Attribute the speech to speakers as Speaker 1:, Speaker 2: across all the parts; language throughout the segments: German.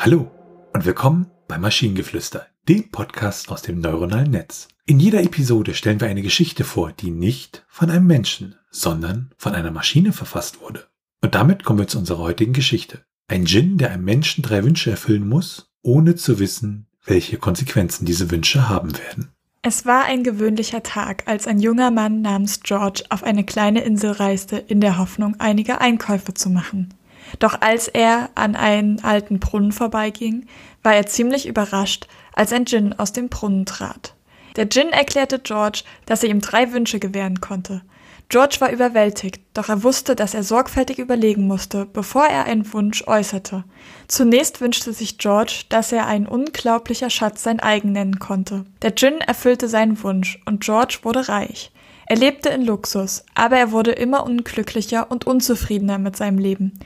Speaker 1: Hallo und willkommen bei Maschinengeflüster, dem Podcast aus dem neuronalen Netz. In jeder Episode stellen wir eine Geschichte vor, die nicht von einem Menschen, sondern von einer Maschine verfasst wurde. Und damit kommen wir zu unserer heutigen Geschichte. Ein Djinn, der einem Menschen drei Wünsche erfüllen muss, ohne zu wissen, welche Konsequenzen diese Wünsche haben werden.
Speaker 2: Es war ein gewöhnlicher Tag, als ein junger Mann namens George auf eine kleine Insel reiste, in der Hoffnung, einige Einkäufe zu machen. Doch als er an einen alten Brunnen vorbeiging, war er ziemlich überrascht, als ein Djinn aus dem Brunnen trat. Der Djinn erklärte George, dass er ihm drei Wünsche gewähren konnte. George war überwältigt, doch er wusste, dass er sorgfältig überlegen musste, bevor er einen Wunsch äußerte. Zunächst wünschte sich George, dass er ein unglaublicher Schatz sein eigen nennen konnte. Der Djinn erfüllte seinen Wunsch und George wurde reich. Er lebte in Luxus, aber er wurde immer unglücklicher und unzufriedener mit seinem Leben.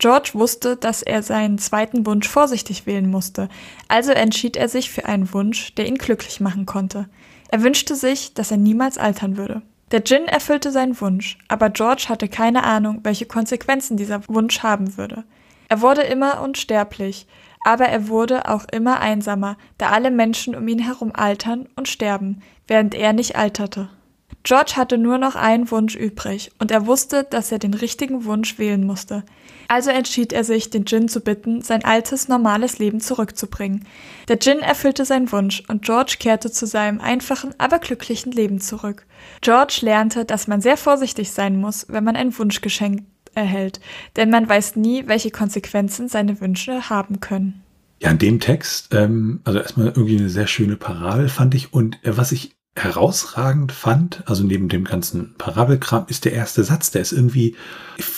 Speaker 2: George wusste, dass er seinen zweiten Wunsch vorsichtig wählen musste, also entschied er sich für einen Wunsch, der ihn glücklich machen konnte. Er wünschte sich, dass er niemals altern würde. Der Djinn erfüllte seinen Wunsch, aber George hatte keine Ahnung, welche Konsequenzen dieser Wunsch haben würde. Er wurde immer unsterblich, aber er wurde auch immer einsamer, da alle Menschen um ihn herum altern und sterben, während er nicht alterte. George hatte nur noch einen Wunsch übrig und er wusste, dass er den richtigen Wunsch wählen musste. Also entschied er sich, den Djinn zu bitten, sein altes, normales Leben zurückzubringen. Der Djinn erfüllte seinen Wunsch und George kehrte zu seinem einfachen, aber glücklichen Leben zurück. George lernte, dass man sehr vorsichtig sein muss, wenn man ein Wunschgeschenk erhält, denn man weiß nie, welche Konsequenzen seine Wünsche haben können.
Speaker 1: Ja, in dem Text, ähm, also erstmal irgendwie eine sehr schöne Parabel fand ich und äh, was ich herausragend fand, also neben dem ganzen Parabelkram, ist der erste Satz. Der ist irgendwie,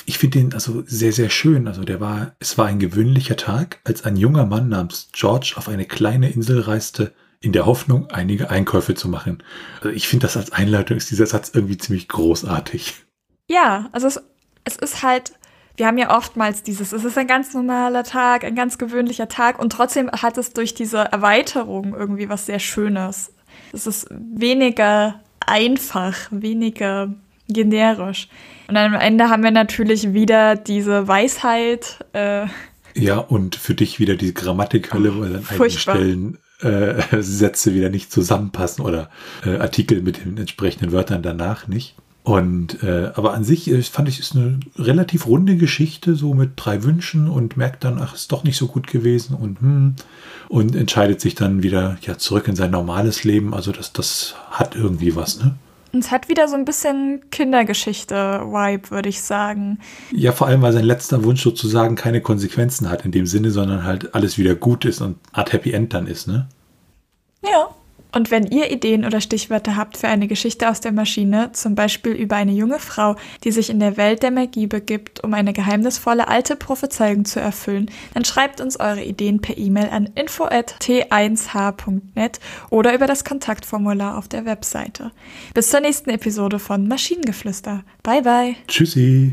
Speaker 1: ich, finde den also sehr, sehr schön. Also der war, es war ein gewöhnlicher Tag, als ein junger Mann namens George auf eine kleine Insel reiste, in der Hoffnung, einige Einkäufe zu machen. Also ich finde das als Einleitung ist dieser Satz irgendwie ziemlich großartig.
Speaker 2: Ja, also es, es ist halt, wir haben ja oftmals dieses, es ist ein ganz normaler Tag, ein ganz gewöhnlicher Tag und trotzdem hat es durch diese Erweiterung irgendwie was sehr Schönes. Es ist weniger einfach, weniger generisch. Und am Ende haben wir natürlich wieder diese Weisheit. Äh,
Speaker 1: ja, und für dich wieder die Grammatikhölle, weil an einigen Stellen äh, Sätze wieder nicht zusammenpassen oder äh, Artikel mit den entsprechenden Wörtern danach nicht. Und äh, aber an sich äh, fand ich es eine relativ runde Geschichte, so mit drei Wünschen und merkt dann, ach, ist doch nicht so gut gewesen und hm, und entscheidet sich dann wieder ja zurück in sein normales Leben. Also das, das hat irgendwie was, ne?
Speaker 2: Es hat wieder so ein bisschen Kindergeschichte-Vibe, würde ich sagen.
Speaker 1: Ja, vor allem, weil sein letzter Wunsch sozusagen keine Konsequenzen hat in dem Sinne, sondern halt alles wieder gut ist und Art Happy End dann ist, ne?
Speaker 2: Ja. Und wenn ihr Ideen oder Stichwörter habt für eine Geschichte aus der Maschine, zum Beispiel über eine junge Frau, die sich in der Welt der Magie begibt, um eine geheimnisvolle alte Prophezeiung zu erfüllen, dann schreibt uns eure Ideen per E-Mail an info@t1h.net oder über das Kontaktformular auf der Webseite. Bis zur nächsten Episode von Maschinengeflüster. Bye bye.
Speaker 1: Tschüssi.